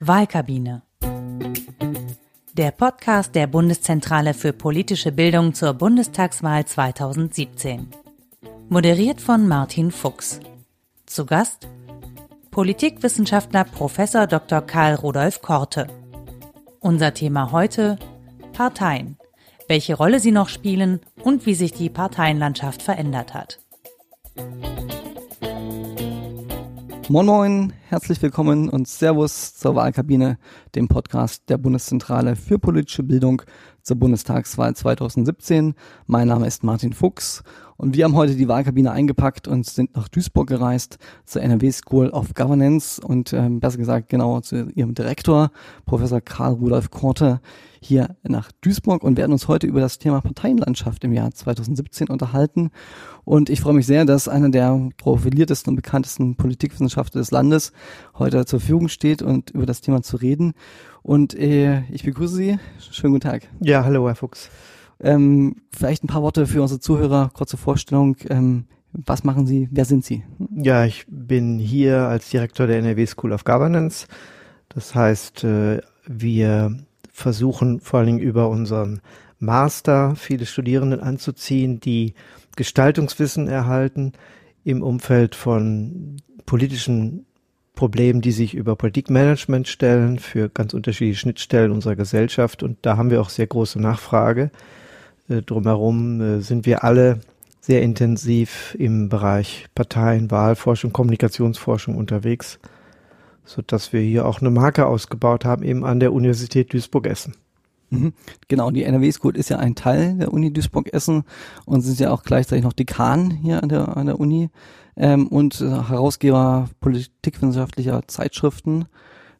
Wahlkabine. Der Podcast der Bundeszentrale für politische Bildung zur Bundestagswahl 2017. Moderiert von Martin Fuchs. Zu Gast Politikwissenschaftler Prof. Dr. Karl Rudolf Korte. Unser Thema heute Parteien. Welche Rolle sie noch spielen und wie sich die Parteienlandschaft verändert hat. Moin Moin, herzlich willkommen und Servus zur Wahlkabine, dem Podcast der Bundeszentrale für politische Bildung zur Bundestagswahl 2017. Mein Name ist Martin Fuchs und wir haben heute die Wahlkabine eingepackt und sind nach Duisburg gereist zur NRW School of Governance und äh, besser gesagt genau zu ihrem Direktor, Professor Karl Rudolf Korte, hier nach Duisburg und werden uns heute über das Thema Parteienlandschaft im Jahr 2017 unterhalten. Und ich freue mich sehr, dass einer der profiliertesten und bekanntesten Politikwissenschaftler des Landes heute zur Verfügung steht und über das Thema zu reden. Und äh, ich begrüße Sie. Schönen guten Tag. Ja, hallo, Herr Fuchs. Ähm, vielleicht ein paar Worte für unsere Zuhörer, kurze Vorstellung. Ähm, was machen Sie? Wer sind Sie? Ja, ich bin hier als Direktor der NRW School of Governance. Das heißt, äh, wir versuchen vor allen Dingen über unseren Master viele Studierenden anzuziehen, die Gestaltungswissen erhalten im Umfeld von politischen Problemen, die sich über Politikmanagement stellen, für ganz unterschiedliche Schnittstellen unserer Gesellschaft. Und da haben wir auch sehr große Nachfrage. Äh, drumherum äh, sind wir alle sehr intensiv im Bereich Parteien, Wahlforschung, Kommunikationsforschung unterwegs so dass wir hier auch eine Marke ausgebaut haben, eben an der Universität Duisburg-Essen. Mhm. Genau, die NRW School ist ja ein Teil der Uni Duisburg-Essen und sind ja auch gleichzeitig noch Dekan hier an der, an der Uni ähm, und Herausgeber politikwissenschaftlicher Zeitschriften.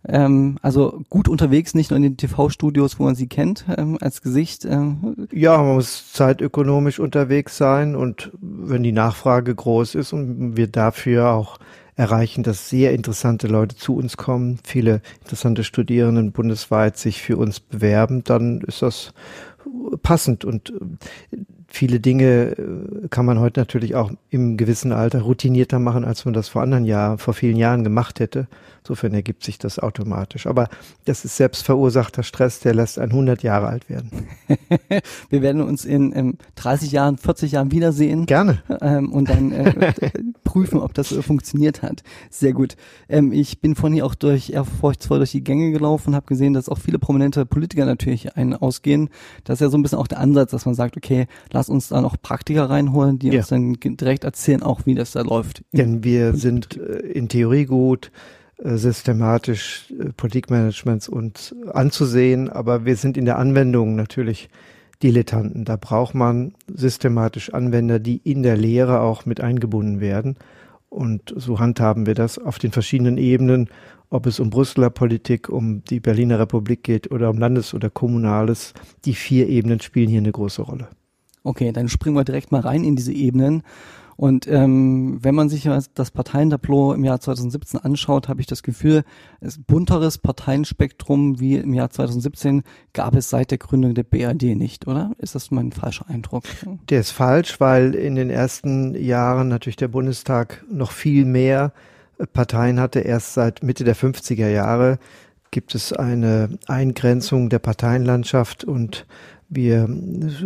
Ähm, also gut unterwegs, nicht nur in den TV-Studios, wo man sie kennt, ähm, als Gesicht. Ähm. Ja, man muss zeitökonomisch unterwegs sein und wenn die Nachfrage groß ist und wir dafür auch erreichen, dass sehr interessante Leute zu uns kommen, viele interessante Studierenden bundesweit sich für uns bewerben, dann ist das passend und viele Dinge äh, kann man heute natürlich auch im gewissen Alter routinierter machen, als man das vor anderen Jahren, vor vielen Jahren gemacht hätte. Insofern ergibt sich das automatisch. Aber das ist selbst verursachter Stress, der lässt einen 100 Jahre alt werden. Wir werden uns in ähm, 30 Jahren, 40 Jahren wiedersehen. Gerne. Ähm, und dann äh, prüfen, ob das äh, funktioniert hat. Sehr gut. Ähm, ich bin vorhin hier auch durch ehrfurchtsvoll durch die Gänge gelaufen und habe gesehen, dass auch viele prominente Politiker natürlich einen ausgehen. Das ist ja so ein bisschen auch der Ansatz, dass man sagt, okay, lass uns da noch Praktiker reinholen, die ja. uns dann direkt erzählen, auch wie das da läuft. Denn wir sind äh, in Theorie gut, systematisch äh, Politikmanagements und anzusehen, aber wir sind in der Anwendung natürlich Dilettanten. Da braucht man systematisch Anwender, die in der Lehre auch mit eingebunden werden. Und so handhaben wir das auf den verschiedenen Ebenen, ob es um Brüsseler Politik, um die Berliner Republik geht oder um Landes- oder Kommunales. Die vier Ebenen spielen hier eine große Rolle. Okay, dann springen wir direkt mal rein in diese Ebenen. Und ähm, wenn man sich das Parteientableau im Jahr 2017 anschaut, habe ich das Gefühl, es bunteres Parteienspektrum wie im Jahr 2017 gab es seit der Gründung der BRD nicht, oder? Ist das mein falscher Eindruck? Der ist falsch, weil in den ersten Jahren natürlich der Bundestag noch viel mehr Parteien hatte. Erst seit Mitte der 50er Jahre gibt es eine Eingrenzung der Parteienlandschaft und wir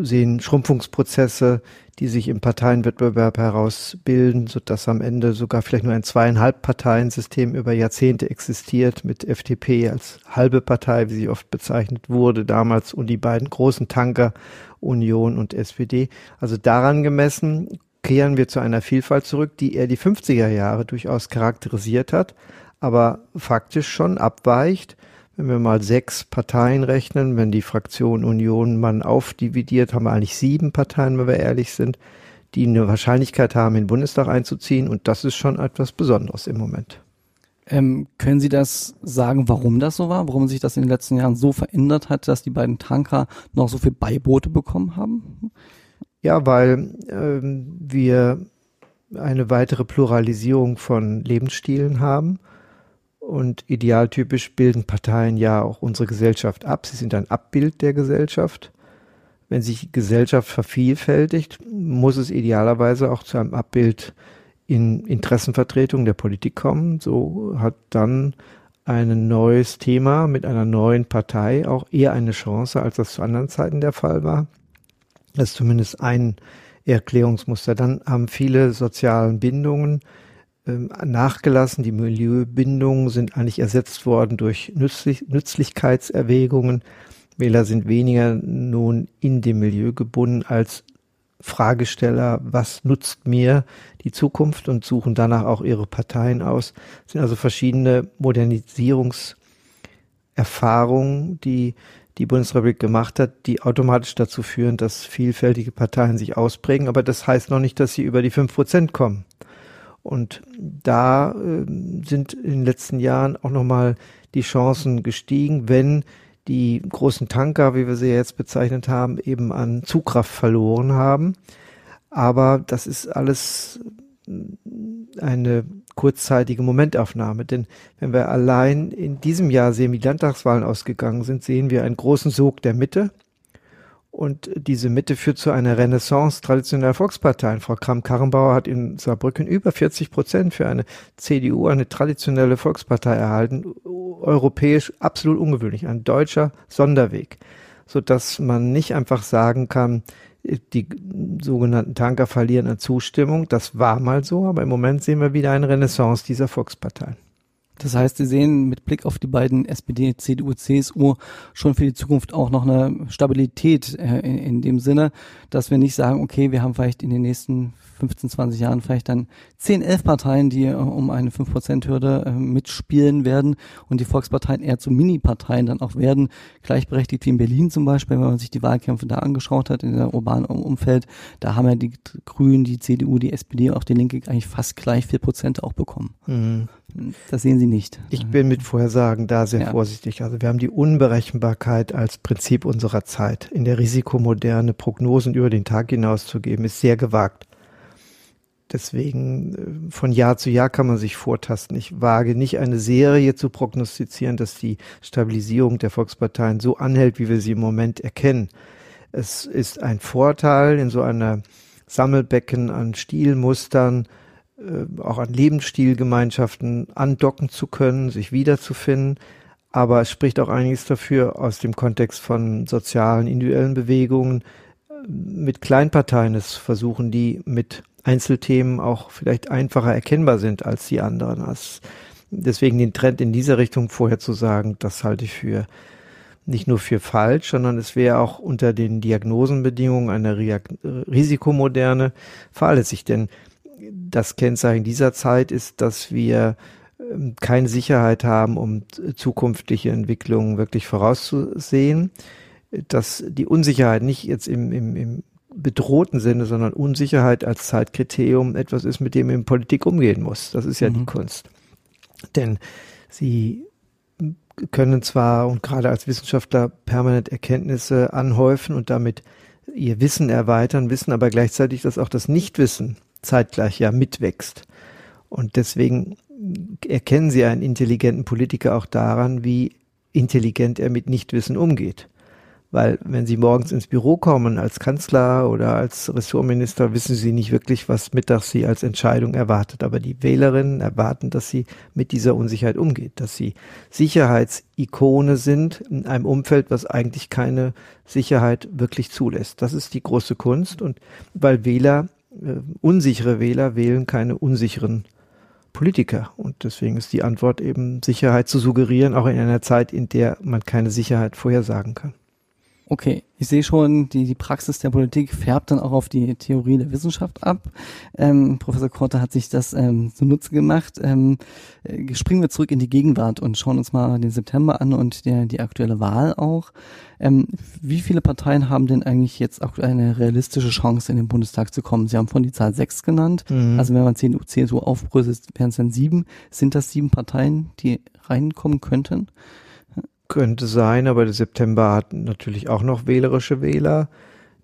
sehen Schrumpfungsprozesse, die sich im Parteienwettbewerb herausbilden, sodass am Ende sogar vielleicht nur ein zweieinhalb Parteiensystem über Jahrzehnte existiert, mit FDP als halbe Partei, wie sie oft bezeichnet wurde damals, und die beiden großen Tanker, Union und SPD. Also daran gemessen kehren wir zu einer Vielfalt zurück, die er die 50er Jahre durchaus charakterisiert hat, aber faktisch schon abweicht wenn wir mal sechs Parteien rechnen, wenn die Fraktion Union man aufdividiert, haben wir eigentlich sieben Parteien, wenn wir ehrlich sind, die eine Wahrscheinlichkeit haben, in den Bundestag einzuziehen. Und das ist schon etwas Besonderes im Moment. Ähm, können Sie das sagen, warum das so war? Warum sich das in den letzten Jahren so verändert hat, dass die beiden Tanker noch so viel Beiboote bekommen haben? Ja, weil ähm, wir eine weitere Pluralisierung von Lebensstilen haben und idealtypisch bilden Parteien ja auch unsere Gesellschaft ab. Sie sind ein Abbild der Gesellschaft. Wenn sich Gesellschaft vervielfältigt, muss es idealerweise auch zu einem Abbild in Interessenvertretung der Politik kommen. So hat dann ein neues Thema mit einer neuen Partei auch eher eine Chance, als das zu anderen Zeiten der Fall war. Das ist zumindest ein Erklärungsmuster. Dann haben viele sozialen Bindungen nachgelassen. Die Milieubindungen sind eigentlich ersetzt worden durch Nützlich Nützlichkeitserwägungen. Wähler sind weniger nun in dem Milieu gebunden als Fragesteller, was nutzt mir die Zukunft und suchen danach auch ihre Parteien aus. Das sind also verschiedene Modernisierungserfahrungen, die die Bundesrepublik gemacht hat, die automatisch dazu führen, dass vielfältige Parteien sich ausprägen. Aber das heißt noch nicht, dass sie über die fünf Prozent kommen. Und da äh, sind in den letzten Jahren auch nochmal die Chancen gestiegen, wenn die großen Tanker, wie wir sie jetzt bezeichnet haben, eben an Zugkraft verloren haben. Aber das ist alles eine kurzzeitige Momentaufnahme. Denn wenn wir allein in diesem Jahr sehen, wie die Landtagswahlen ausgegangen sind, sehen wir einen großen Sog der Mitte. Und diese Mitte führt zu einer Renaissance traditioneller Volksparteien. Frau Kram-Karrenbauer hat in Saarbrücken über 40 Prozent für eine CDU, eine traditionelle Volkspartei erhalten. Europäisch absolut ungewöhnlich. Ein deutscher Sonderweg. Sodass man nicht einfach sagen kann, die sogenannten Tanker verlieren an Zustimmung. Das war mal so, aber im Moment sehen wir wieder eine Renaissance dieser Volksparteien. Das heißt, Sie sehen mit Blick auf die beiden SPD, CDU, CSU schon für die Zukunft auch noch eine Stabilität äh, in, in, dem Sinne, dass wir nicht sagen, okay, wir haben vielleicht in den nächsten 15, 20 Jahren vielleicht dann 10, 11 Parteien, die äh, um eine 5%-Hürde äh, mitspielen werden und die Volksparteien eher zu Mini-Parteien dann auch werden, gleichberechtigt wie in Berlin zum Beispiel, wenn man sich die Wahlkämpfe da angeschaut hat in der urbanen Umfeld, da haben ja die Grünen, die CDU, die SPD und auch die Linke eigentlich fast gleich 4% auch bekommen. Mhm. Das sehen Sie nicht. Ich bin mit Vorhersagen da sehr ja. vorsichtig. Also wir haben die Unberechenbarkeit als Prinzip unserer Zeit. In der Risikomoderne Prognosen über den Tag hinaus zu geben, ist sehr gewagt. Deswegen äh, von Jahr zu Jahr kann man sich vortasten. Ich wage nicht eine Serie zu prognostizieren, dass die Stabilisierung der Volksparteien so anhält, wie wir sie im Moment erkennen. Es ist ein Vorteil in so einer Sammelbecken an Stilmustern, auch an Lebensstilgemeinschaften andocken zu können, sich wiederzufinden. Aber es spricht auch einiges dafür aus dem Kontext von sozialen, individuellen Bewegungen, äh, mit Kleinparteien es versuchen, die mit Einzelthemen auch vielleicht einfacher erkennbar sind als die anderen. Als deswegen den Trend in dieser Richtung vorherzusagen, das halte ich für nicht nur für falsch, sondern es wäre auch unter den Diagnosenbedingungen einer Risikomoderne fahrlässig. Denn das Kennzeichen dieser Zeit ist, dass wir ähm, keine Sicherheit haben, um zukünftige Entwicklungen wirklich vorauszusehen, dass die Unsicherheit nicht jetzt im, im, im bedrohten Sinne, sondern Unsicherheit als Zeitkriterium etwas ist, mit dem man in Politik umgehen muss. Das ist ja mhm. die Kunst. Denn sie können zwar und gerade als Wissenschaftler permanent Erkenntnisse anhäufen und damit ihr Wissen erweitern, wissen aber gleichzeitig, dass auch das Nichtwissen zeitgleich ja mitwächst. Und deswegen erkennen sie einen intelligenten Politiker auch daran, wie intelligent er mit Nichtwissen umgeht. Weil wenn Sie morgens ins Büro kommen als Kanzler oder als Ressortminister, wissen Sie nicht wirklich, was mittags Sie als Entscheidung erwartet. Aber die Wählerinnen erwarten, dass Sie mit dieser Unsicherheit umgeht, dass Sie Sicherheitsikone sind in einem Umfeld, was eigentlich keine Sicherheit wirklich zulässt. Das ist die große Kunst. Und weil Wähler, äh, unsichere Wähler wählen keine unsicheren Politiker. Und deswegen ist die Antwort eben Sicherheit zu suggerieren, auch in einer Zeit, in der man keine Sicherheit vorhersagen kann. Okay, ich sehe schon, die, die Praxis der Politik färbt dann auch auf die Theorie der Wissenschaft ab. Ähm, Professor Korte hat sich das ähm, zunutze gemacht. Ähm, äh, springen wir zurück in die Gegenwart und schauen uns mal den September an und der, die aktuelle Wahl auch. Ähm, wie viele Parteien haben denn eigentlich jetzt auch eine realistische Chance, in den Bundestag zu kommen? Sie haben von die Zahl sechs genannt. Mhm. Also wenn man CDU, CSU aufbröselt, wären es dann sieben. Sind das sieben Parteien, die reinkommen könnten? Könnte sein, aber der September hat natürlich auch noch wählerische Wähler.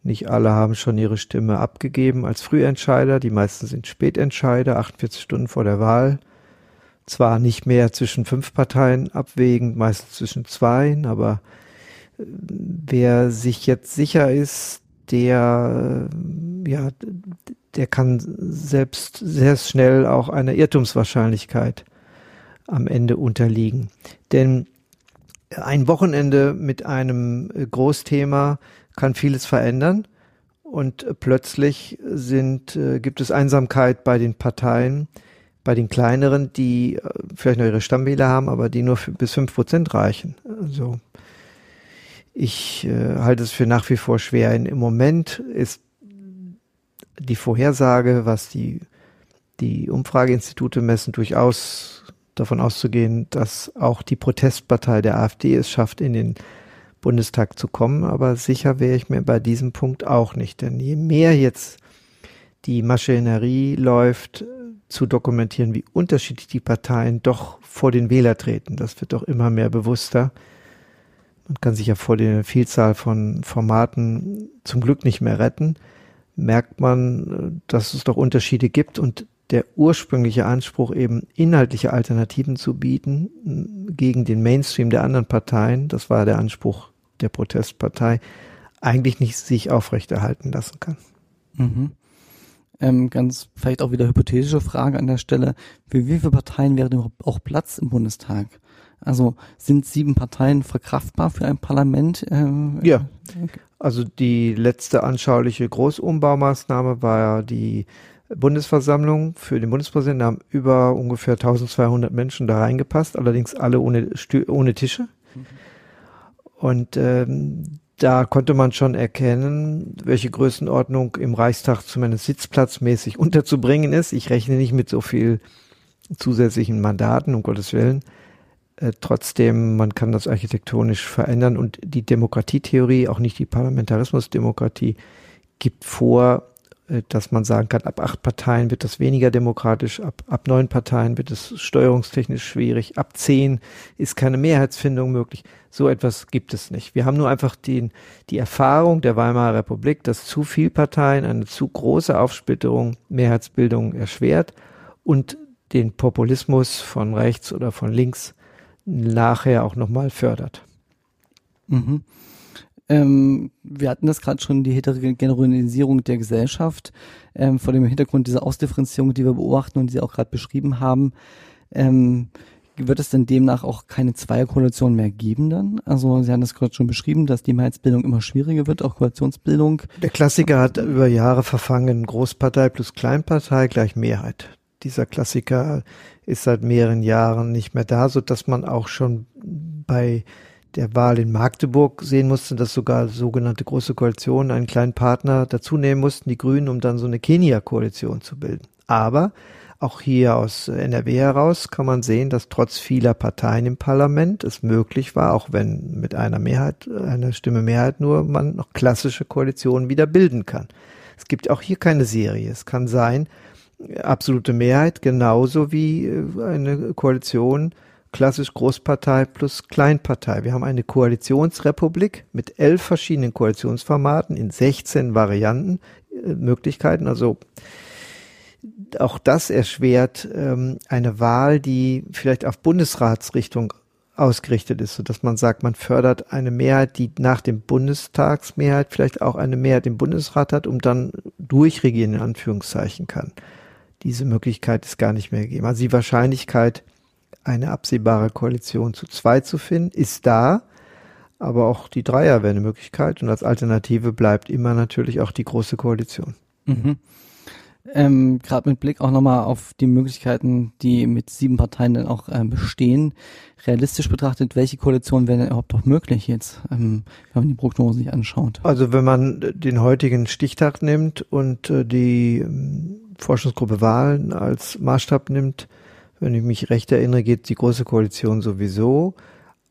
Nicht alle haben schon ihre Stimme abgegeben als Frühentscheider. Die meisten sind Spätentscheider, 48 Stunden vor der Wahl. Zwar nicht mehr zwischen fünf Parteien abwägend, meistens zwischen zwei, aber äh, wer sich jetzt sicher ist, der, äh, ja, der kann selbst sehr schnell auch eine Irrtumswahrscheinlichkeit am Ende unterliegen. Denn ein Wochenende mit einem Großthema kann vieles verändern und plötzlich sind, äh, gibt es Einsamkeit bei den Parteien, bei den kleineren, die äh, vielleicht noch ihre Stammwähler haben, aber die nur bis fünf Prozent reichen. Also ich äh, halte es für nach wie vor schwer. Im Moment ist die Vorhersage, was die, die Umfrageinstitute messen, durchaus davon auszugehen, dass auch die Protestpartei der AfD es schafft, in den Bundestag zu kommen. Aber sicher wäre ich mir bei diesem Punkt auch nicht. Denn je mehr jetzt die Maschinerie läuft, zu dokumentieren, wie unterschiedlich die Parteien doch vor den Wähler treten, das wird doch immer mehr bewusster. Man kann sich ja vor der Vielzahl von Formaten zum Glück nicht mehr retten. Merkt man, dass es doch Unterschiede gibt und der ursprüngliche Anspruch, eben inhaltliche Alternativen zu bieten gegen den Mainstream der anderen Parteien, das war der Anspruch der Protestpartei, eigentlich nicht sich aufrechterhalten lassen kann. Mhm. Ähm, ganz vielleicht auch wieder hypothetische Frage an der Stelle. Für wie viele Parteien wäre denn auch Platz im Bundestag? Also sind sieben Parteien verkraftbar für ein Parlament? Ähm, ja. Okay. Also die letzte anschauliche Großumbaumaßnahme war ja die Bundesversammlung für den Bundespräsidenten haben über ungefähr 1200 Menschen da reingepasst, allerdings alle ohne, Stü ohne Tische. Und ähm, da konnte man schon erkennen, welche Größenordnung im Reichstag zumindest sitzplatzmäßig unterzubringen ist. Ich rechne nicht mit so viel zusätzlichen Mandaten, um Gottes Willen. Äh, trotzdem, man kann das architektonisch verändern und die Demokratietheorie, auch nicht die Parlamentarismusdemokratie, gibt vor, dass man sagen kann, ab acht Parteien wird das weniger demokratisch, ab, ab neun Parteien wird es steuerungstechnisch schwierig, ab zehn ist keine Mehrheitsfindung möglich. So etwas gibt es nicht. Wir haben nur einfach den, die Erfahrung der Weimarer Republik, dass zu viel Parteien eine zu große Aufsplitterung Mehrheitsbildung erschwert und den Populismus von rechts oder von links nachher auch nochmal fördert. Mhm. Ähm, wir hatten das gerade schon, die Heterogenisierung der Gesellschaft, ähm, vor dem Hintergrund dieser Ausdifferenzierung, die wir beobachten und die Sie auch gerade beschrieben haben. Ähm, wird es denn demnach auch keine Zweierkoalition mehr geben dann? Also Sie haben das gerade schon beschrieben, dass die Mehrheitsbildung immer schwieriger wird, auch Koalitionsbildung. Der Klassiker hat über Jahre verfangen, Großpartei plus Kleinpartei gleich Mehrheit. Dieser Klassiker ist seit mehreren Jahren nicht mehr da, so dass man auch schon bei der Wahl in Magdeburg sehen musste, dass sogar sogenannte Große Koalitionen einen kleinen Partner dazu nehmen mussten, die Grünen, um dann so eine Kenia-Koalition zu bilden. Aber auch hier aus NRW heraus kann man sehen, dass trotz vieler Parteien im Parlament es möglich war, auch wenn mit einer Mehrheit, einer Stimme Mehrheit nur, man noch klassische Koalitionen wieder bilden kann. Es gibt auch hier keine Serie. Es kann sein, absolute Mehrheit genauso wie äh, eine Koalition klassisch Großpartei plus Kleinpartei. Wir haben eine Koalitionsrepublik mit elf verschiedenen Koalitionsformaten in 16 Varianten, äh, Möglichkeiten. Also auch das erschwert ähm, eine Wahl, die vielleicht auf Bundesratsrichtung ausgerichtet ist, sodass man sagt, man fördert eine Mehrheit, die nach dem Bundestagsmehrheit vielleicht auch eine Mehrheit im Bundesrat hat, um dann durchregieren in Anführungszeichen kann. Diese Möglichkeit ist gar nicht mehr gegeben. Also die Wahrscheinlichkeit, eine absehbare Koalition zu zwei zu finden, ist da. Aber auch die Dreier wäre eine Möglichkeit. Und als Alternative bleibt immer natürlich auch die große Koalition. Mhm. Ähm, Gerade mit Blick auch nochmal auf die Möglichkeiten, die mit sieben Parteien dann auch ähm, bestehen. Realistisch betrachtet, welche Koalition wäre denn überhaupt noch möglich jetzt, ähm, wenn man die Prognose sich anschaut? Also wenn man den heutigen Stichtag nimmt und äh, die ähm, Forschungsgruppe Wahlen als Maßstab nimmt, wenn ich mich recht erinnere, geht die Große Koalition sowieso.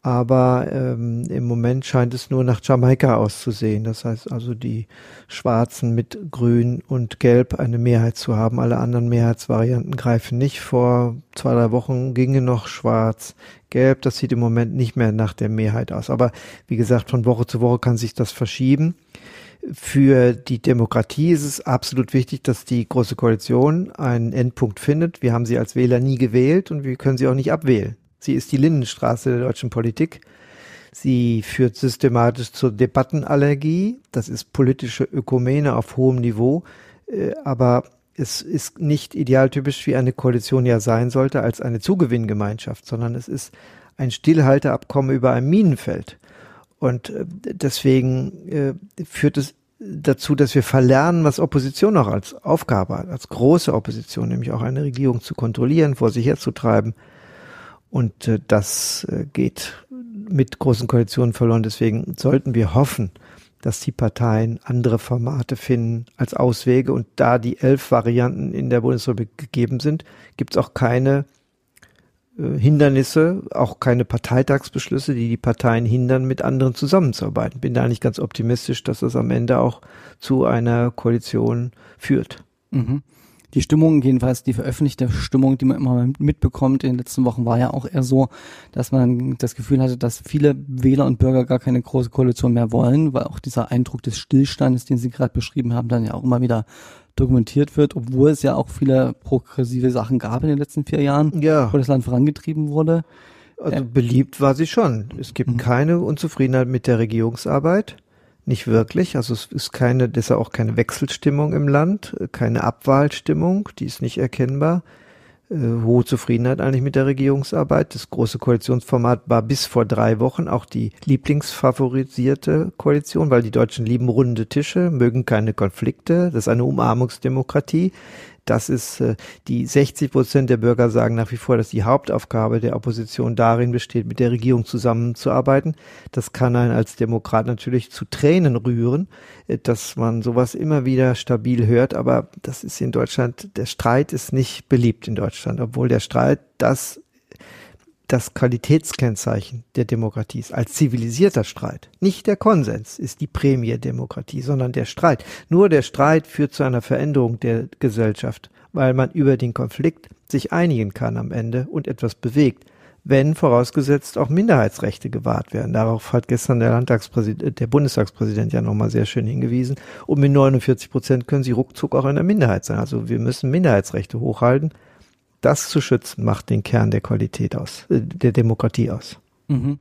Aber ähm, im Moment scheint es nur nach Jamaika auszusehen. Das heißt also, die Schwarzen mit Grün und Gelb eine Mehrheit zu haben. Alle anderen Mehrheitsvarianten greifen nicht. Vor zwei, drei Wochen ginge noch Schwarz, Gelb. Das sieht im Moment nicht mehr nach der Mehrheit aus. Aber wie gesagt, von Woche zu Woche kann sich das verschieben. Für die Demokratie ist es absolut wichtig, dass die Große Koalition einen Endpunkt findet. Wir haben sie als Wähler nie gewählt und wir können sie auch nicht abwählen. Sie ist die Lindenstraße der deutschen Politik. Sie führt systematisch zur Debattenallergie. Das ist politische Ökumene auf hohem Niveau. Äh, aber es ist nicht idealtypisch, wie eine Koalition ja sein sollte, als eine Zugewinngemeinschaft, sondern es ist ein Stillhalteabkommen über ein Minenfeld. Und äh, deswegen äh, führt es dazu, dass wir verlernen, was Opposition auch als Aufgabe hat, als große Opposition, nämlich auch eine Regierung zu kontrollieren, vor sich herzutreiben. Und äh, das äh, geht mit großen Koalitionen verloren. Deswegen sollten wir hoffen, dass die Parteien andere Formate finden als Auswege. Und da die elf Varianten in der Bundesrepublik gegeben sind, gibt es auch keine Hindernisse, auch keine Parteitagsbeschlüsse, die die Parteien hindern, mit anderen zusammenzuarbeiten. Bin da eigentlich ganz optimistisch, dass das am Ende auch zu einer Koalition führt. Mhm die Stimmung, jedenfalls die veröffentlichte Stimmung, die man immer mitbekommt in den letzten Wochen, war ja auch eher so, dass man das Gefühl hatte, dass viele Wähler und Bürger gar keine große Koalition mehr wollen, weil auch dieser Eindruck des Stillstandes, den Sie gerade beschrieben haben, dann ja auch immer wieder dokumentiert wird, obwohl es ja auch viele progressive Sachen gab in den letzten vier Jahren, ja. wo das Land vorangetrieben wurde. Also beliebt war sie schon. Es gibt mhm. keine Unzufriedenheit mit der Regierungsarbeit. Nicht wirklich. Also es ist keine, deshalb auch keine Wechselstimmung im Land, keine Abwahlstimmung, die ist nicht erkennbar. Äh, hohe Zufriedenheit eigentlich mit der Regierungsarbeit. Das große Koalitionsformat war bis vor drei Wochen auch die lieblingsfavorisierte Koalition, weil die Deutschen lieben runde Tische, mögen keine Konflikte. Das ist eine Umarmungsdemokratie. Das ist äh, die 60 Prozent der Bürger sagen nach wie vor, dass die Hauptaufgabe der Opposition darin besteht, mit der Regierung zusammenzuarbeiten. Das kann einen als Demokrat natürlich zu Tränen rühren, äh, dass man sowas immer wieder stabil hört. Aber das ist in Deutschland, der Streit ist nicht beliebt in Deutschland, obwohl der Streit das das Qualitätskennzeichen der Demokratie ist, als zivilisierter Streit. Nicht der Konsens ist die Prämie Demokratie, sondern der Streit. Nur der Streit führt zu einer Veränderung der Gesellschaft, weil man über den Konflikt sich einigen kann am Ende und etwas bewegt, wenn vorausgesetzt auch Minderheitsrechte gewahrt werden. Darauf hat gestern der Landtagspräsident, der Bundestagspräsident ja nochmal sehr schön hingewiesen. Und mit 49 Prozent können sie ruckzuck auch in der Minderheit sein. Also wir müssen Minderheitsrechte hochhalten das zu schützen, macht den Kern der Qualität aus, äh, der Demokratie aus. Mhm.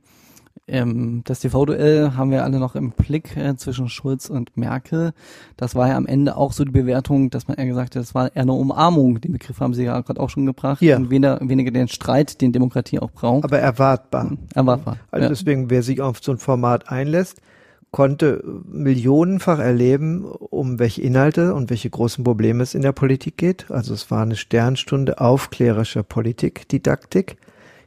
Ähm, das TV-Duell haben wir alle noch im Blick äh, zwischen Schulz und Merkel. Das war ja am Ende auch so die Bewertung, dass man eher gesagt hat, das war eher eine Umarmung. Den Begriff haben Sie ja gerade auch schon gebracht. Ja. Und weniger, weniger den Streit, den Demokratie auch braucht. Aber erwartbar. Mhm. Erwartbar. Also ja. deswegen, wer sich auf so ein Format einlässt, konnte millionenfach erleben, um welche Inhalte und welche großen Probleme es in der Politik geht. Also es war eine Sternstunde aufklärerischer Politikdidaktik,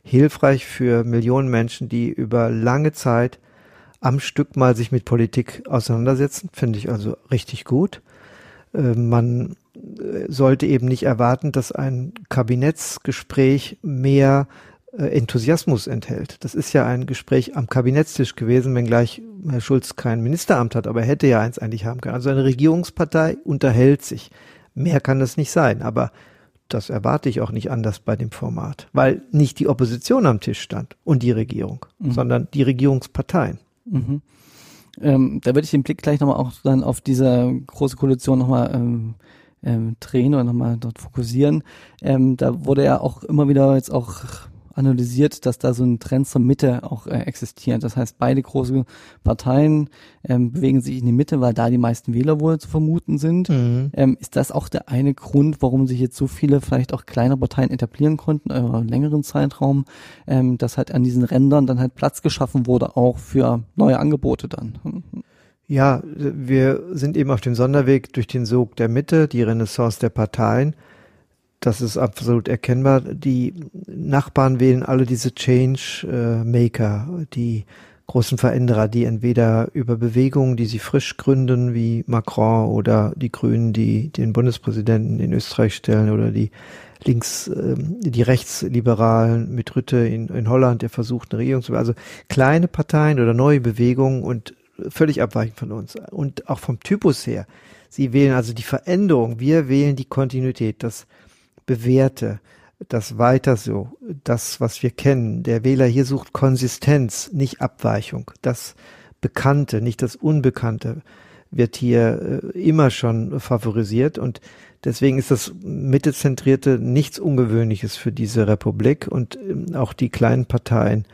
hilfreich für Millionen Menschen, die über lange Zeit am Stück mal sich mit Politik auseinandersetzen, finde ich also richtig gut. Äh, man äh, sollte eben nicht erwarten, dass ein Kabinettsgespräch mehr Enthusiasmus enthält. Das ist ja ein Gespräch am Kabinettstisch gewesen, wenngleich Herr Schulz kein Ministeramt hat, aber er hätte ja eins eigentlich haben können. Also eine Regierungspartei unterhält sich. Mehr kann das nicht sein, aber das erwarte ich auch nicht anders bei dem Format, weil nicht die Opposition am Tisch stand und die Regierung, mhm. sondern die Regierungsparteien. Mhm. Ähm, da würde ich den Blick gleich nochmal auch dann auf diese große Koalition nochmal ähm, ähm, drehen oder nochmal dort fokussieren. Ähm, da wurde ja auch immer wieder jetzt auch analysiert, dass da so ein Trend zur Mitte auch äh, existiert. Das heißt, beide große Parteien ähm, bewegen sich in die Mitte, weil da die meisten Wähler wohl zu vermuten sind. Mhm. Ähm, ist das auch der eine Grund, warum sich jetzt so viele vielleicht auch kleine Parteien etablieren konnten über einen längeren Zeitraum, ähm, dass halt an diesen Rändern dann halt Platz geschaffen wurde, auch für neue Angebote dann? Ja, wir sind eben auf dem Sonderweg durch den Sog der Mitte, die Renaissance der Parteien das ist absolut erkennbar. Die Nachbarn wählen alle diese Change Maker, die großen Veränderer, die entweder über Bewegungen, die sie frisch gründen, wie Macron oder die Grünen, die den Bundespräsidenten in Österreich stellen oder die links, äh, die Rechtsliberalen mit Rütte in, in Holland, der versucht eine Regierung zu, also kleine Parteien oder neue Bewegungen und völlig abweichend von uns und auch vom Typus her. Sie wählen also die Veränderung, wir wählen die Kontinuität, das bewährte, das weiter so, das, was wir kennen. Der Wähler hier sucht Konsistenz, nicht Abweichung. Das Bekannte, nicht das Unbekannte wird hier äh, immer schon favorisiert und deswegen ist das Mittezentrierte nichts Ungewöhnliches für diese Republik und ähm, auch die kleinen Parteien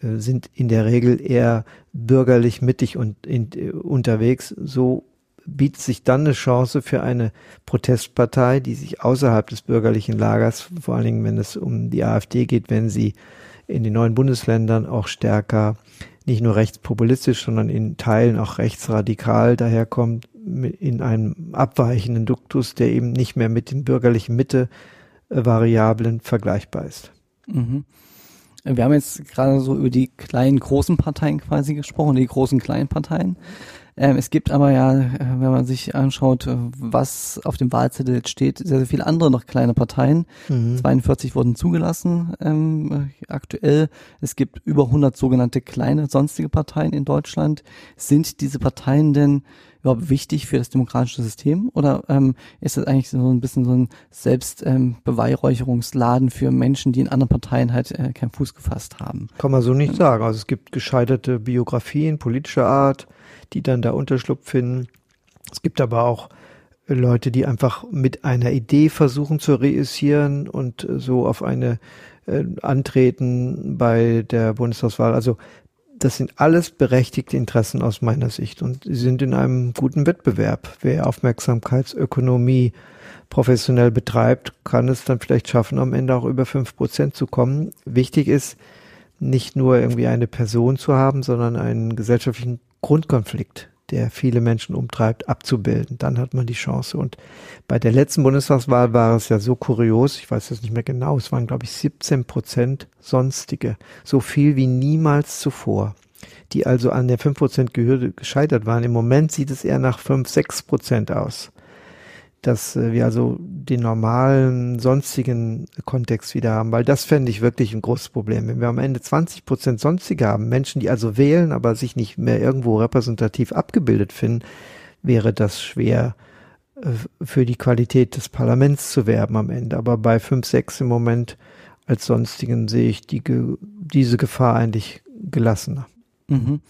äh, sind in der Regel eher bürgerlich mittig und in, äh, unterwegs. So bietet sich dann eine Chance für eine Protestpartei, die sich außerhalb des bürgerlichen Lagers, vor allen Dingen wenn es um die AfD geht, wenn sie in den neuen Bundesländern auch stärker nicht nur rechtspopulistisch, sondern in Teilen auch rechtsradikal daherkommt, in einem abweichenden Duktus, der eben nicht mehr mit den bürgerlichen Mitte-Variablen vergleichbar ist. Mhm. Wir haben jetzt gerade so über die kleinen großen Parteien quasi gesprochen, die großen kleinen Parteien. Ähm, es gibt aber ja, äh, wenn man sich anschaut, äh, was auf dem Wahlzettel steht, sehr, sehr viele andere noch kleine Parteien. Mhm. 42 wurden zugelassen ähm, aktuell. Es gibt über 100 sogenannte kleine sonstige Parteien in Deutschland. Sind diese Parteien denn überhaupt wichtig für das demokratische System oder ähm, ist das eigentlich so ein bisschen so ein Selbstbeweihräucherungsladen ähm, für Menschen, die in anderen Parteien halt äh, keinen Fuß gefasst haben? Kann man so nicht sagen. Also es gibt gescheiterte Biografien politischer Art, die dann da Unterschlupf finden. Es gibt aber auch Leute, die einfach mit einer Idee versuchen zu reüssieren und so auf eine äh, antreten bei der Bundestagswahl. Also das sind alles berechtigte Interessen aus meiner Sicht und sie sind in einem guten Wettbewerb. Wer Aufmerksamkeitsökonomie professionell betreibt, kann es dann vielleicht schaffen, am Ende auch über fünf Prozent zu kommen. Wichtig ist, nicht nur irgendwie eine Person zu haben, sondern einen gesellschaftlichen Grundkonflikt, der viele Menschen umtreibt, abzubilden. Dann hat man die Chance. Und bei der letzten Bundestagswahl war es ja so kurios, ich weiß das nicht mehr genau, es waren, glaube ich, 17 Prozent sonstige. So viel wie niemals zuvor die also an der 5%-Gehürde gescheitert waren. Im Moment sieht es eher nach 5, 6 Prozent aus dass äh, wir also den normalen, sonstigen Kontext wieder haben, weil das fände ich wirklich ein großes Problem. Wenn wir am Ende 20 Prozent sonstige haben, Menschen, die also wählen, aber sich nicht mehr irgendwo repräsentativ abgebildet finden, wäre das schwer äh, für die Qualität des Parlaments zu werben am Ende. Aber bei 5, 6 im Moment als sonstigen sehe ich die, diese Gefahr eigentlich gelassener. Mhm.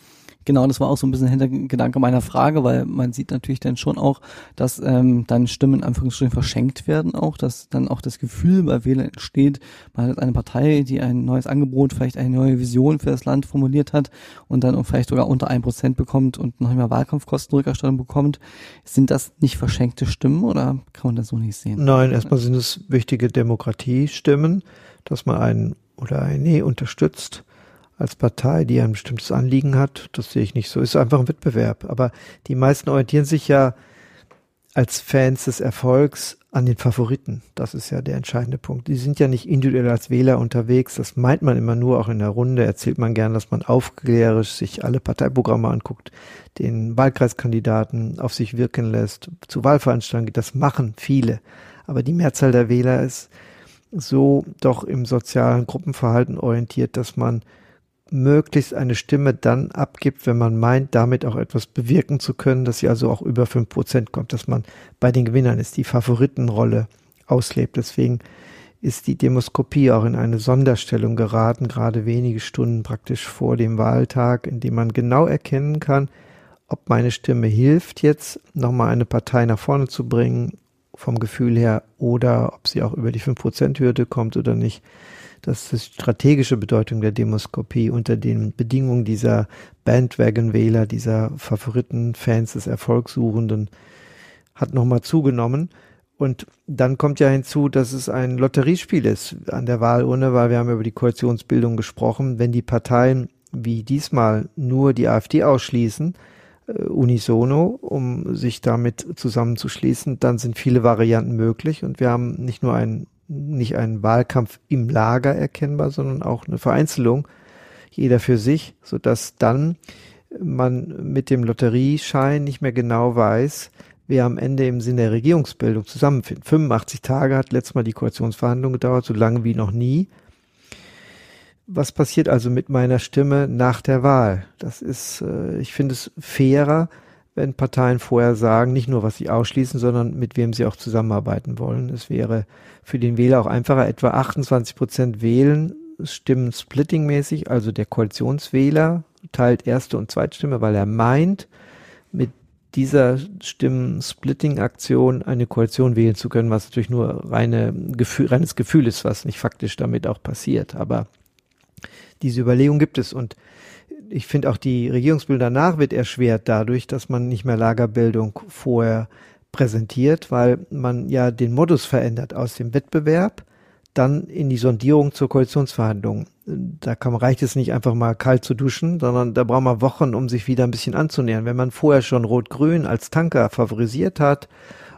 Genau, das war auch so ein bisschen Hintergedanke meiner Frage, weil man sieht natürlich dann schon auch, dass ähm, dann Stimmen in Anführungsstrichen verschenkt werden auch, dass dann auch das Gefühl bei Wählern entsteht, man hat eine Partei, die ein neues Angebot, vielleicht eine neue Vision für das Land formuliert hat und dann vielleicht sogar unter ein Prozent bekommt und noch mehr Wahlkampfkostenrückerstattung bekommt. Sind das nicht verschenkte Stimmen oder kann man das so nicht sehen? Nein, erstmal sind es wichtige Demokratiestimmen, dass man einen oder eine unterstützt als Partei, die ein bestimmtes Anliegen hat. Das sehe ich nicht so. Ist einfach ein Wettbewerb. Aber die meisten orientieren sich ja als Fans des Erfolgs an den Favoriten. Das ist ja der entscheidende Punkt. Die sind ja nicht individuell als Wähler unterwegs. Das meint man immer nur, auch in der Runde erzählt man gern, dass man aufklärisch sich alle Parteiprogramme anguckt, den Wahlkreiskandidaten auf sich wirken lässt, zu Wahlveranstaltungen geht. Das machen viele. Aber die Mehrzahl der Wähler ist so doch im sozialen Gruppenverhalten orientiert, dass man möglichst eine Stimme dann abgibt, wenn man meint, damit auch etwas bewirken zu können, dass sie also auch über fünf Prozent kommt, dass man bei den Gewinnern ist, die Favoritenrolle auslebt. Deswegen ist die Demoskopie auch in eine Sonderstellung geraten, gerade wenige Stunden praktisch vor dem Wahltag, in dem man genau erkennen kann, ob meine Stimme hilft, jetzt nochmal eine Partei nach vorne zu bringen, vom Gefühl her, oder ob sie auch über die fünf Prozent hürde kommt oder nicht dass die strategische Bedeutung der Demoskopie unter den Bedingungen dieser Bandwagon-Wähler, dieser Favoriten-Fans des Erfolgssuchenden hat nochmal zugenommen. Und dann kommt ja hinzu, dass es ein Lotteriespiel ist an der Wahlurne, weil wir haben über die Koalitionsbildung gesprochen. Wenn die Parteien wie diesmal nur die AfD ausschließen, äh, unisono, um sich damit zusammenzuschließen, dann sind viele Varianten möglich und wir haben nicht nur ein nicht ein Wahlkampf im Lager erkennbar, sondern auch eine Vereinzelung, jeder für sich, so dass dann man mit dem Lotterieschein nicht mehr genau weiß, wer am Ende im Sinne der Regierungsbildung zusammenfindet. 85 Tage hat letztes Mal die Koalitionsverhandlung gedauert, so lange wie noch nie. Was passiert also mit meiner Stimme nach der Wahl? Das ist, äh, ich finde es fairer, wenn Parteien vorher sagen, nicht nur was sie ausschließen, sondern mit wem sie auch zusammenarbeiten wollen. Es wäre für den Wähler auch einfacher, etwa 28 Prozent wählen, stimmen splittingmäßig, also der Koalitionswähler teilt erste und zweite Stimme, weil er meint, mit dieser Stimmen-Splitting-Aktion eine Koalition wählen zu können, was natürlich nur reine Gefühl, reines Gefühl ist, was nicht faktisch damit auch passiert. Aber diese Überlegung gibt es und ich finde auch die Regierungsbildung danach wird erschwert dadurch, dass man nicht mehr Lagerbildung vorher präsentiert, weil man ja den Modus verändert aus dem Wettbewerb dann in die Sondierung zur Koalitionsverhandlung. Da kann, reicht es nicht einfach mal kalt zu duschen, sondern da braucht man Wochen, um sich wieder ein bisschen anzunähern. Wenn man vorher schon Rot-Grün als Tanker favorisiert hat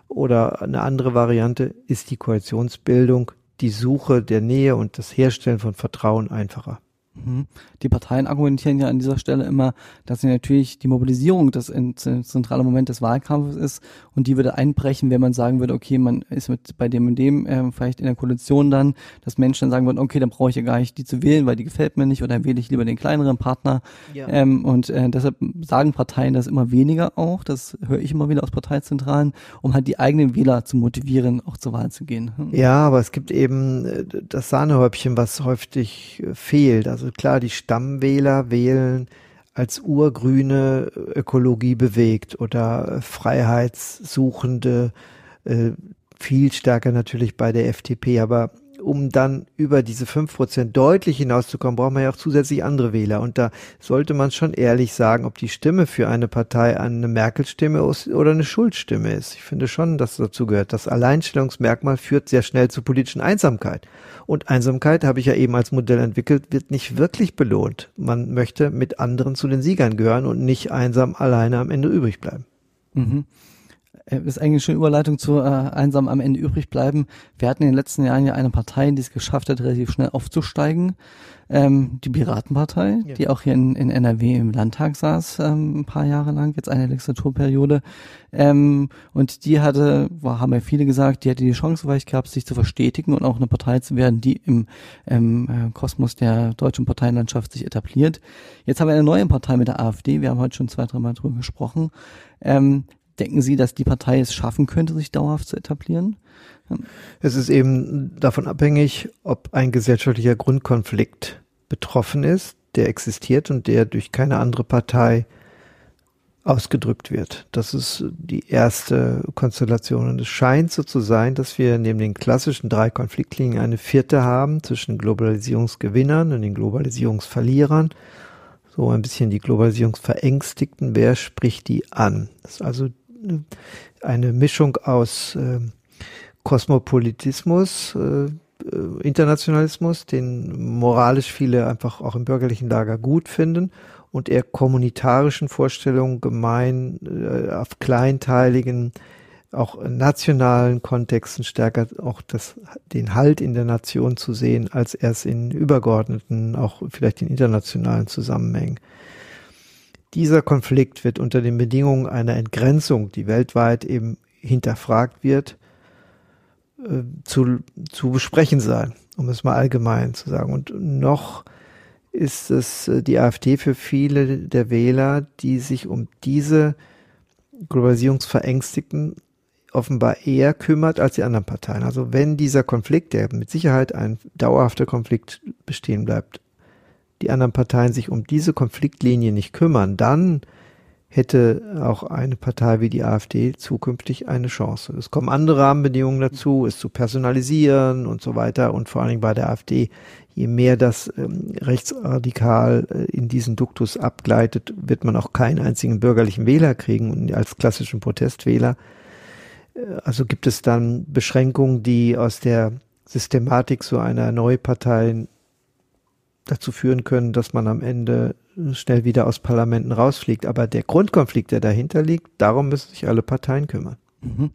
oder eine andere Variante, ist die Koalitionsbildung, die Suche der Nähe und das Herstellen von Vertrauen einfacher. Mhm. Die Parteien argumentieren ja an dieser Stelle immer, dass sie natürlich die Mobilisierung das zentrale Moment des Wahlkampfes ist und die würde einbrechen, wenn man sagen würde, okay, man ist mit bei dem und dem äh, vielleicht in der Koalition dann, dass Menschen dann sagen würden, okay, dann brauche ich ja gar nicht die zu wählen, weil die gefällt mir nicht oder dann wähle ich lieber den kleineren Partner. Ja. Ähm, und äh, deshalb sagen Parteien das immer weniger auch, das höre ich immer wieder aus Parteizentralen, um halt die eigenen Wähler zu motivieren, auch zur Wahl zu gehen. Ja, aber es gibt eben äh, das Sahnehäubchen, was häufig fehlt. Also klar, die Stammwähler wählen als urgrüne Ökologie bewegt oder Freiheitssuchende, äh, viel stärker natürlich bei der FDP, aber um dann über diese fünf Prozent deutlich hinauszukommen, braucht man ja auch zusätzlich andere Wähler. Und da sollte man schon ehrlich sagen, ob die Stimme für eine Partei eine Merkel-Stimme oder eine Schulz-Stimme ist. Ich finde schon, dass dazu gehört. Das Alleinstellungsmerkmal führt sehr schnell zu politischen Einsamkeit. Und Einsamkeit, habe ich ja eben als Modell entwickelt, wird nicht wirklich belohnt. Man möchte mit anderen zu den Siegern gehören und nicht einsam alleine am Ende übrig bleiben. Mhm. Äh, ist eigentlich eine schöne Überleitung zu äh, einsam am Ende übrig bleiben. Wir hatten in den letzten Jahren ja eine Partei, die es geschafft hat, relativ schnell aufzusteigen. Ähm, die Piratenpartei, ja. die auch hier in, in NRW im Landtag saß, ähm, ein paar Jahre lang, jetzt eine Legislaturperiode. Ähm, und die hatte, war, haben ja viele gesagt, die hätte die Chance vielleicht gehabt, sich zu verstetigen und auch eine Partei zu werden, die im ähm, äh, Kosmos der deutschen Parteienlandschaft sich etabliert. Jetzt haben wir eine neue Partei mit der AfD. Wir haben heute schon zwei, drei Mal drüber gesprochen. Ähm, Denken Sie, dass die Partei es schaffen könnte, sich dauerhaft zu etablieren? Es ist eben davon abhängig, ob ein gesellschaftlicher Grundkonflikt betroffen ist, der existiert und der durch keine andere Partei ausgedrückt wird. Das ist die erste Konstellation. Und es scheint so zu sein, dass wir neben den klassischen drei Konfliktlinien eine vierte haben zwischen Globalisierungsgewinnern und den Globalisierungsverlierern so ein bisschen die Globalisierungsverängstigten, wer spricht die an? Das ist also eine Mischung aus äh, Kosmopolitismus, äh, äh, Internationalismus, den moralisch viele einfach auch im bürgerlichen Lager gut finden und eher kommunitarischen Vorstellungen, gemein, äh, auf kleinteiligen, auch nationalen Kontexten stärker auch das, den Halt in der Nation zu sehen, als erst in übergeordneten, auch vielleicht in internationalen Zusammenhängen. Dieser Konflikt wird unter den Bedingungen einer Entgrenzung, die weltweit eben hinterfragt wird, äh, zu, zu besprechen sein, um es mal allgemein zu sagen. Und noch ist es äh, die AfD für viele der Wähler, die sich um diese Globalisierungsverängstigten offenbar eher kümmert als die anderen Parteien. Also wenn dieser Konflikt, der mit Sicherheit ein dauerhafter Konflikt bestehen bleibt, die anderen Parteien sich um diese Konfliktlinie nicht kümmern, dann hätte auch eine Partei wie die AfD zukünftig eine Chance. Es kommen andere Rahmenbedingungen dazu, es zu personalisieren und so weiter. Und vor allen Dingen bei der AfD, je mehr das ähm, rechtsradikal äh, in diesen Duktus abgleitet, wird man auch keinen einzigen bürgerlichen Wähler kriegen als klassischen Protestwähler. Äh, also gibt es dann Beschränkungen, die aus der Systematik so einer Neupartei dazu führen können, dass man am Ende schnell wieder aus Parlamenten rausfliegt. Aber der Grundkonflikt, der dahinter liegt, darum müssen sich alle Parteien kümmern. Mhm.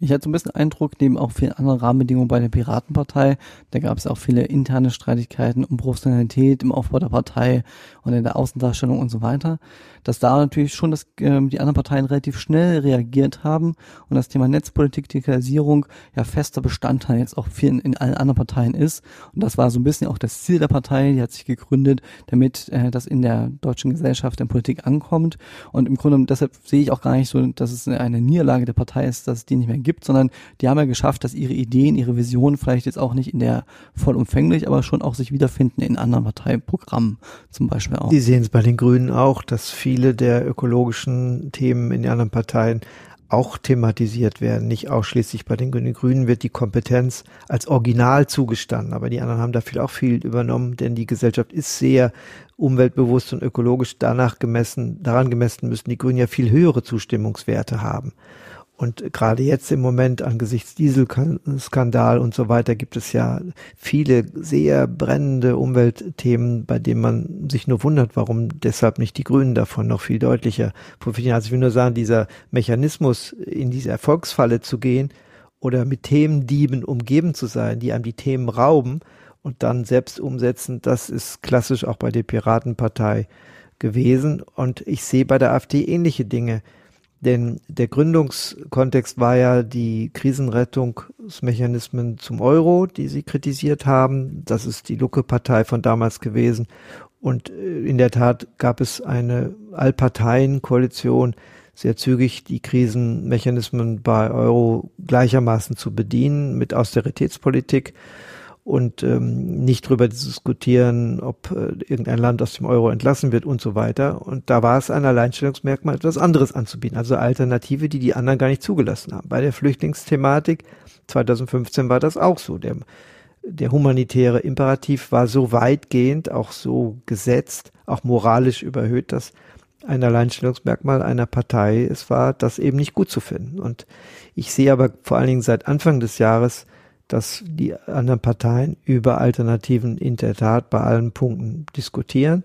Ich hatte so ein bisschen Eindruck, neben auch vielen anderen Rahmenbedingungen bei der Piratenpartei, da gab es auch viele interne Streitigkeiten um Professionalität im Aufbau der Partei und in der Außendarstellung und so weiter, dass da natürlich schon das, äh, die anderen Parteien relativ schnell reagiert haben und das Thema Netzpolitik, Digitalisierung ja fester Bestandteil jetzt auch vielen in allen anderen Parteien ist. Und das war so ein bisschen auch das Ziel der Partei, die hat sich gegründet, damit äh, das in der deutschen Gesellschaft, in Politik ankommt. Und im Grunde, deshalb sehe ich auch gar nicht so, dass es eine Niederlage der Partei ist, ist, dass es die nicht mehr gibt, sondern die haben ja geschafft, dass ihre Ideen, ihre Visionen vielleicht jetzt auch nicht in der vollumfänglich, aber schon auch sich wiederfinden in anderen Parteiprogrammen zum Beispiel auch. Die sehen es bei den Grünen auch, dass viele der ökologischen Themen in den anderen Parteien auch thematisiert werden, nicht ausschließlich bei den Grünen. Den Grünen wird die Kompetenz als Original zugestanden, aber die anderen haben dafür auch viel übernommen, denn die Gesellschaft ist sehr umweltbewusst und ökologisch danach gemessen, daran gemessen müssen die Grünen ja viel höhere Zustimmungswerte haben. Und gerade jetzt im Moment angesichts Dieselskandal und so weiter gibt es ja viele sehr brennende Umweltthemen, bei denen man sich nur wundert, warum deshalb nicht die Grünen davon noch viel deutlicher profitieren. Also ich will nur sagen, dieser Mechanismus, in diese Erfolgsfalle zu gehen oder mit Themendieben umgeben zu sein, die einem die Themen rauben und dann selbst umsetzen, das ist klassisch auch bei der Piratenpartei gewesen. Und ich sehe bei der AfD ähnliche Dinge denn der Gründungskontext war ja die Krisenrettungsmechanismen zum Euro, die sie kritisiert haben. Das ist die Lucke-Partei von damals gewesen. Und äh, in der Tat gab es eine Allparteien-Koalition, sehr zügig die Krisenmechanismen bei Euro gleichermaßen zu bedienen mit Austeritätspolitik und ähm, nicht drüber diskutieren, ob äh, irgendein Land aus dem Euro entlassen wird und so weiter. Und da war es ein Alleinstellungsmerkmal, etwas anderes anzubieten, also Alternative, die die anderen gar nicht zugelassen haben. Bei der Flüchtlingsthematik 2015 war das auch so. Der, der humanitäre Imperativ war so weitgehend, auch so gesetzt, auch moralisch überhöht, dass ein Alleinstellungsmerkmal einer Partei es war, das eben nicht gut zu finden. Und ich sehe aber vor allen Dingen seit Anfang des Jahres dass die anderen Parteien über Alternativen in der Tat bei allen Punkten diskutieren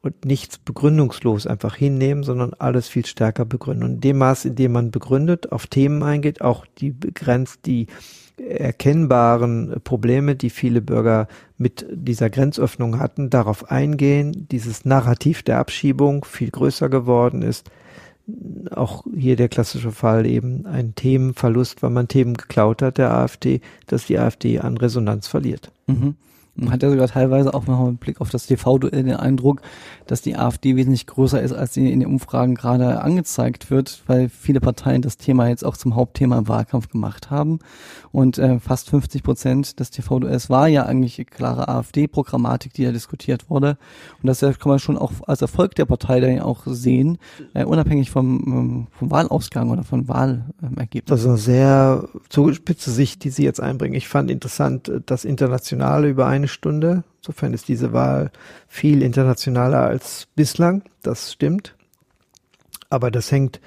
und nichts begründungslos einfach hinnehmen, sondern alles viel stärker begründen. Und in dem Maß, in dem man begründet, auf Themen eingeht, auch die begrenzt, die erkennbaren Probleme, die viele Bürger mit dieser Grenzöffnung hatten, darauf eingehen, dieses Narrativ der Abschiebung viel größer geworden ist, auch hier der klassische Fall eben ein Themenverlust, weil man Themen geklaut hat der AfD, dass die AfD an Resonanz verliert. Mhm. Man hat ja sogar teilweise auch noch mit Blick auf das TV-Duell den Eindruck, dass die AfD wesentlich größer ist, als sie in den Umfragen gerade angezeigt wird, weil viele Parteien das Thema jetzt auch zum Hauptthema im Wahlkampf gemacht haben. Und äh, fast 50 Prozent des TV-Duells war ja eigentlich klare AfD-Programmatik, die da diskutiert wurde. Und das kann man schon auch als Erfolg der Partei dann auch sehen, äh, unabhängig vom, ähm, vom Wahlausgang oder von Wahlergebnis. Das ist eine sehr zugespitzte Sicht, die Sie jetzt einbringen. Ich fand interessant, dass internationale über eine Stunde. Insofern ist diese Wahl viel internationaler als bislang. Das stimmt. Aber das hängt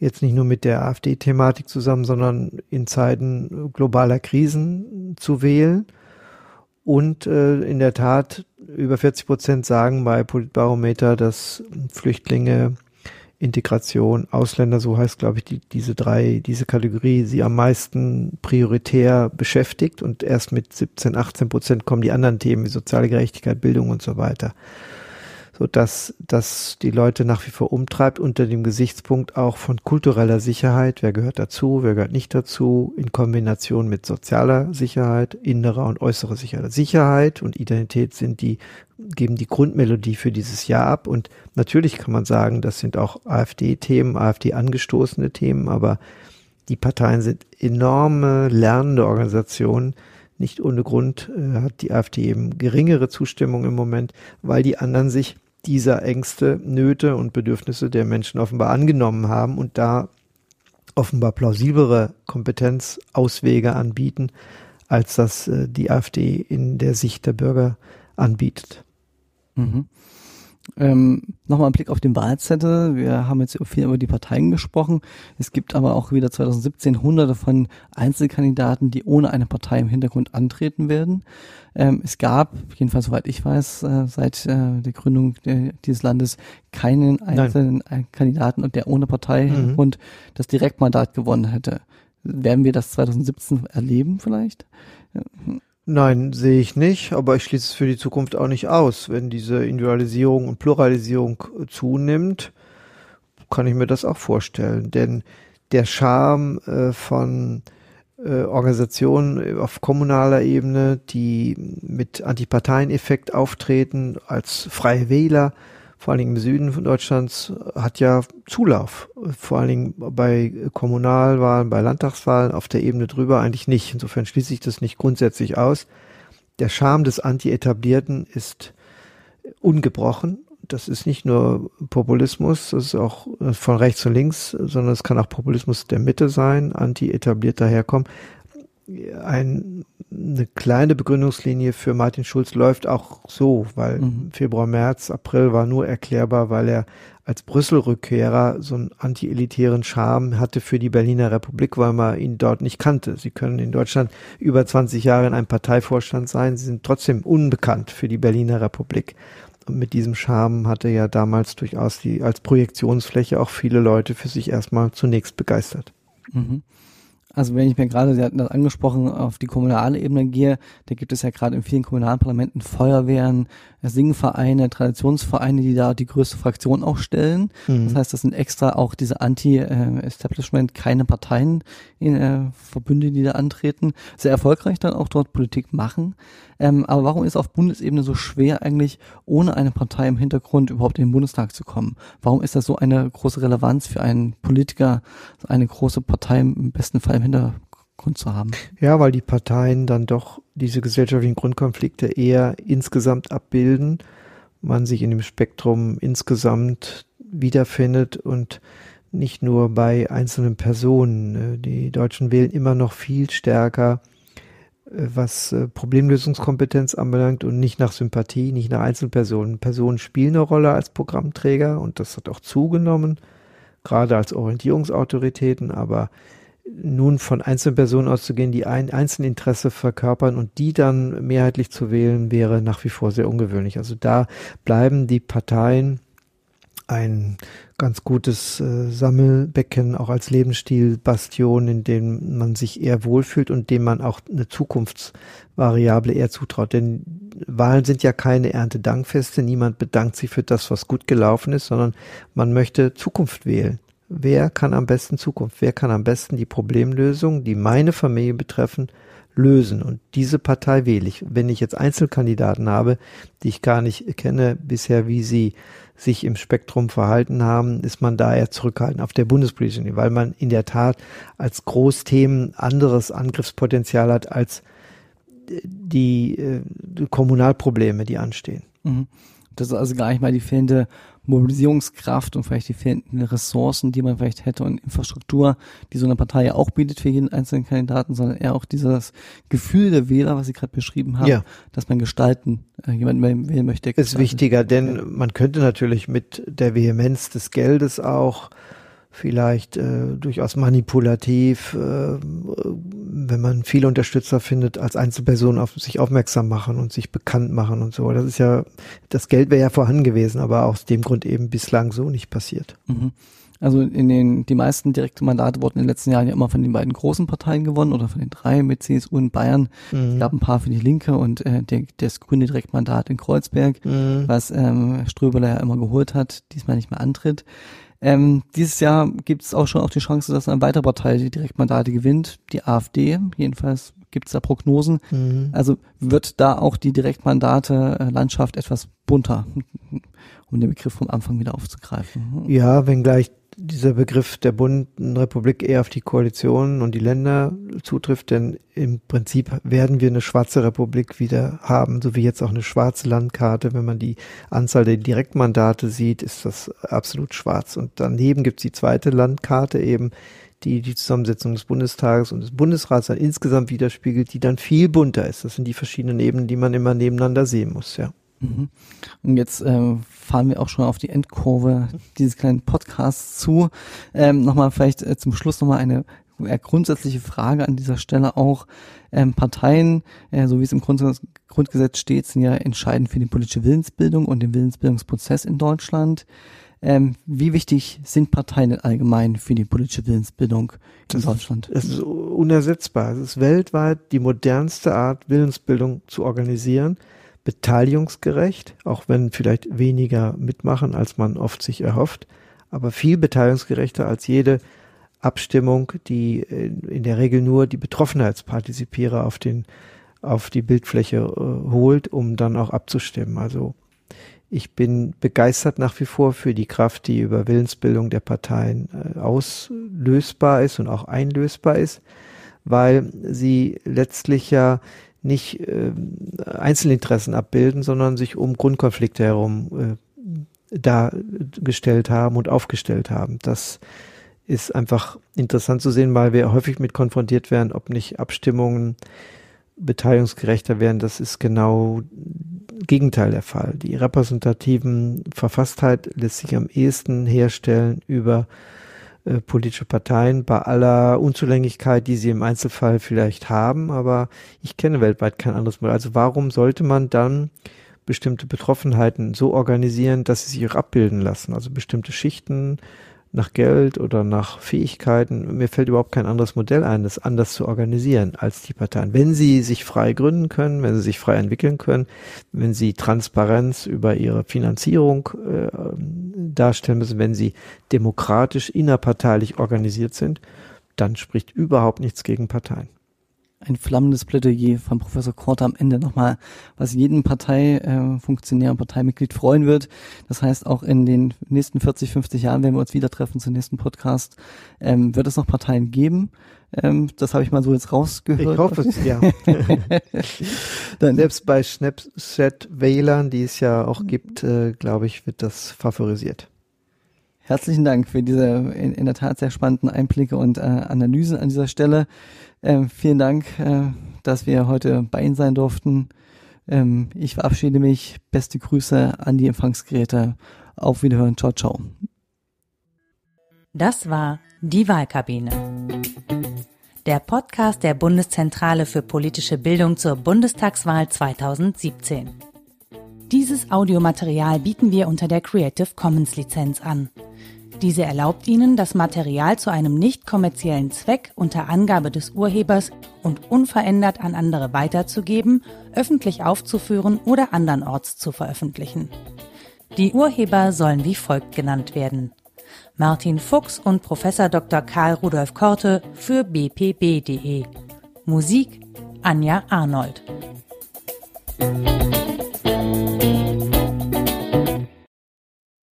jetzt nicht nur mit der AfD-Thematik zusammen, sondern in Zeiten globaler Krisen zu wählen. Und äh, in der Tat, über 40 Prozent sagen bei Politbarometer, dass Flüchtlinge Integration, Ausländer, so heißt, glaube ich, die, diese drei, diese Kategorie, sie am meisten prioritär beschäftigt und erst mit 17, 18 Prozent kommen die anderen Themen wie soziale Gerechtigkeit, Bildung und so weiter so dass das die Leute nach wie vor umtreibt unter dem Gesichtspunkt auch von kultureller Sicherheit. Wer gehört dazu, wer gehört nicht dazu, in Kombination mit sozialer Sicherheit, innerer und äußerer Sicherheit. Sicherheit und Identität sind die, geben die Grundmelodie für dieses Jahr ab. Und natürlich kann man sagen, das sind auch AfD-Themen, AfD-angestoßene Themen, aber die Parteien sind enorme lernende Organisationen, nicht ohne Grund äh, hat die AfD eben geringere Zustimmung im Moment, weil die anderen sich dieser Ängste, Nöte und Bedürfnisse der Menschen offenbar angenommen haben und da offenbar plausiblere Kompetenzauswege anbieten, als das äh, die AfD in der Sicht der Bürger anbietet. Mhm. Ähm, Nochmal ein Blick auf den Wahlzettel. Wir haben jetzt viel über die Parteien gesprochen. Es gibt aber auch wieder 2017 hunderte von Einzelkandidaten, die ohne eine Partei im Hintergrund antreten werden. Ähm, es gab, jedenfalls soweit ich weiß, äh, seit äh, der Gründung der, dieses Landes keinen einzelnen Nein. Kandidaten, der ohne Partei mhm. und das Direktmandat gewonnen hätte. Werden wir das 2017 erleben vielleicht? Nein, sehe ich nicht, aber ich schließe es für die Zukunft auch nicht aus. Wenn diese Individualisierung und Pluralisierung zunimmt, kann ich mir das auch vorstellen. Denn der Charme äh, von äh, Organisationen auf kommunaler Ebene, die mit Antiparteieneffekt auftreten, als freie Wähler, vor allen Dingen im Süden von Deutschlands, hat ja Zulauf. Vor allen Dingen bei Kommunalwahlen, bei Landtagswahlen auf der Ebene drüber eigentlich nicht. Insofern schließe ich das nicht grundsätzlich aus. Der Charme des Anti-Etablierten ist ungebrochen. das ist nicht nur Populismus, das ist auch von rechts und links, sondern es kann auch Populismus der Mitte sein, anti-etabliert daherkommen. Ein, eine kleine Begründungslinie für Martin Schulz läuft auch so, weil mhm. Februar, März, April war nur erklärbar, weil er als Brüssel-Rückkehrer so einen anti-elitären Charme hatte für die Berliner Republik, weil man ihn dort nicht kannte. Sie können in Deutschland über 20 Jahre in einem Parteivorstand sein, sie sind trotzdem unbekannt für die Berliner Republik. Und mit diesem Charme hatte er damals durchaus die als Projektionsfläche auch viele Leute für sich erstmal zunächst begeistert. Mhm. Also wenn ich mir gerade, Sie hatten das angesprochen, auf die kommunale Ebene gehe, da gibt es ja gerade in vielen kommunalen Parlamenten Feuerwehren, Singvereine, Traditionsvereine, die da die größte Fraktion auch stellen. Mhm. Das heißt, das sind extra auch diese Anti-Establishment, keine Parteien, in, äh, Verbünde, die da antreten. Sehr erfolgreich dann auch dort Politik machen. Ähm, aber warum ist auf Bundesebene so schwer eigentlich, ohne eine Partei im Hintergrund überhaupt in den Bundestag zu kommen? Warum ist das so eine große Relevanz für einen Politiker, eine große Partei im besten Fall im Hintergrund zu haben? Ja, weil die Parteien dann doch diese gesellschaftlichen Grundkonflikte eher insgesamt abbilden, man sich in dem Spektrum insgesamt wiederfindet und nicht nur bei einzelnen Personen. Die Deutschen wählen immer noch viel stärker äh, was äh, Problemlösungskompetenz anbelangt und nicht nach Sympathie, nicht nach Einzelpersonen. Personen spielen eine Rolle als Programmträger und das hat auch zugenommen, gerade als Orientierungsautoritäten, aber nun von Einzelpersonen auszugehen, die ein Einzelinteresse verkörpern und die dann mehrheitlich zu wählen, wäre nach wie vor sehr ungewöhnlich. Also da bleiben die Parteien ein ganz gutes äh, Sammelbecken, auch als Lebensstilbastion, in dem man sich eher wohlfühlt und dem man auch eine Zukunftsvariable eher zutraut. Denn Wahlen sind ja keine Erntedankfeste, niemand bedankt sich für das, was gut gelaufen ist, sondern man möchte Zukunft wählen. Wer kann am besten Zukunft? Wer kann am besten die Problemlösung, die meine Familie betreffen, lösen. Und diese Partei wähle ich. Wenn ich jetzt Einzelkandidaten habe, die ich gar nicht kenne bisher, wie sie sich im Spektrum verhalten haben, ist man da eher zurückhaltend auf der bundespolitischen, weil man in der Tat als Großthemen anderes Angriffspotenzial hat als die, äh, die Kommunalprobleme, die anstehen. Mhm. Das ist also gar nicht mal die fehlende Mobilisierungskraft und vielleicht die fehlenden Ressourcen, die man vielleicht hätte und Infrastruktur, die so eine Partei ja auch bietet für jeden einzelnen Kandidaten, sondern eher auch dieses Gefühl der Wähler, was Sie gerade beschrieben haben, ja. dass man gestalten, äh, jemanden wählen möchte. Gestalten. Ist wichtiger, denn man könnte natürlich mit der Vehemenz des Geldes auch vielleicht äh, durchaus manipulativ, äh, wenn man viele Unterstützer findet, als Einzelperson auf sich aufmerksam machen und sich bekannt machen und so. Das ist ja, das Geld wäre ja vorhanden gewesen, aber aus dem Grund eben bislang so nicht passiert. Mhm. Also in den die meisten direkten Mandate wurden in den letzten Jahren ja immer von den beiden großen Parteien gewonnen oder von den drei mit CSU in Bayern. Mhm. Es gab ein paar für die Linke und äh, der, das grüne Direktmandat in Kreuzberg, mhm. was ähm, Ströberler ja immer geholt hat, diesmal nicht mehr antritt. Ähm, dieses Jahr gibt es auch schon auch die Chance, dass eine weitere Partei die Direktmandate gewinnt, die AfD. Jedenfalls gibt es da Prognosen. Mhm. Also wird da auch die Direktmandate-Landschaft etwas bunter, um den Begriff vom Anfang wieder aufzugreifen. Ja, wenngleich dieser Begriff der Bundesrepublik eher auf die Koalitionen und die Länder zutrifft, denn im Prinzip werden wir eine schwarze Republik wieder haben, so wie jetzt auch eine schwarze Landkarte. Wenn man die Anzahl der Direktmandate sieht, ist das absolut schwarz. Und daneben gibt es die zweite Landkarte eben, die die Zusammensetzung des Bundestages und des Bundesrats dann insgesamt widerspiegelt, die dann viel bunter ist. Das sind die verschiedenen Ebenen, die man immer nebeneinander sehen muss, ja. Mhm. Und jetzt äh, fahren wir auch schon auf die Endkurve dieses kleinen Podcasts zu. Ähm, nochmal vielleicht äh, zum Schluss nochmal eine äh, grundsätzliche Frage an dieser Stelle auch. Ähm, Parteien, äh, so wie es im Grundgesetz, Grundgesetz steht, sind ja entscheidend für die politische Willensbildung und den Willensbildungsprozess in Deutschland. Ähm, wie wichtig sind Parteien allgemein für die politische Willensbildung in das Deutschland? Es ist unersetzbar. Es ist weltweit die modernste Art, Willensbildung zu organisieren beteiligungsgerecht, auch wenn vielleicht weniger mitmachen, als man oft sich erhofft, aber viel beteiligungsgerechter als jede Abstimmung, die in der Regel nur die Betroffenheitspartizipierer auf den auf die Bildfläche äh, holt, um dann auch abzustimmen. Also ich bin begeistert nach wie vor für die Kraft, die über Willensbildung der Parteien äh, auslösbar ist und auch einlösbar ist, weil sie letztlich ja nicht äh, Einzelinteressen abbilden, sondern sich um Grundkonflikte herum dargestellt haben und aufgestellt haben. Das ist einfach interessant zu sehen, weil wir häufig mit konfrontiert werden, ob nicht Abstimmungen beteiligungsgerechter werden. Das ist genau Gegenteil der Fall. Die repräsentativen Verfasstheit lässt sich am ehesten herstellen über äh, politische Parteien bei aller Unzulänglichkeit, die sie im Einzelfall vielleicht haben, aber ich kenne weltweit kein anderes Modell. Also warum sollte man dann bestimmte Betroffenheiten so organisieren, dass sie sich auch abbilden lassen? Also bestimmte Schichten nach Geld oder nach Fähigkeiten. Mir fällt überhaupt kein anderes Modell ein, das anders zu organisieren als die Parteien. Wenn sie sich frei gründen können, wenn sie sich frei entwickeln können, wenn sie Transparenz über ihre Finanzierung äh, darstellen müssen, wenn sie demokratisch innerparteilich organisiert sind, dann spricht überhaupt nichts gegen Parteien ein flammendes Plädoyer von Professor Korte am Ende nochmal, was jeden Parteifunktionär äh, und Parteimitglied freuen wird. Das heißt, auch in den nächsten 40, 50 Jahren, wenn wir uns wieder treffen zum nächsten Podcast, ähm, wird es noch Parteien geben. Ähm, das habe ich mal so jetzt rausgehört. Ich hoffe es, ja. Dann, Selbst bei Snapchat-Wählern, die es ja auch gibt, äh, glaube ich, wird das favorisiert. Herzlichen Dank für diese in, in der Tat sehr spannenden Einblicke und äh, Analysen an dieser Stelle. Ähm, vielen Dank, äh, dass wir heute bei Ihnen sein durften. Ähm, ich verabschiede mich. Beste Grüße an die Empfangsgeräte. Auf Wiederhören. Ciao, ciao. Das war die Wahlkabine. Der Podcast der Bundeszentrale für politische Bildung zur Bundestagswahl 2017. Dieses Audiomaterial bieten wir unter der Creative Commons Lizenz an. Diese erlaubt Ihnen, das Material zu einem nicht kommerziellen Zweck unter Angabe des Urhebers und unverändert an andere weiterzugeben, öffentlich aufzuführen oder andernorts zu veröffentlichen. Die Urheber sollen wie folgt genannt werden. Martin Fuchs und Professor Dr. Karl Rudolf Korte für bpb.de. Musik Anja Arnold.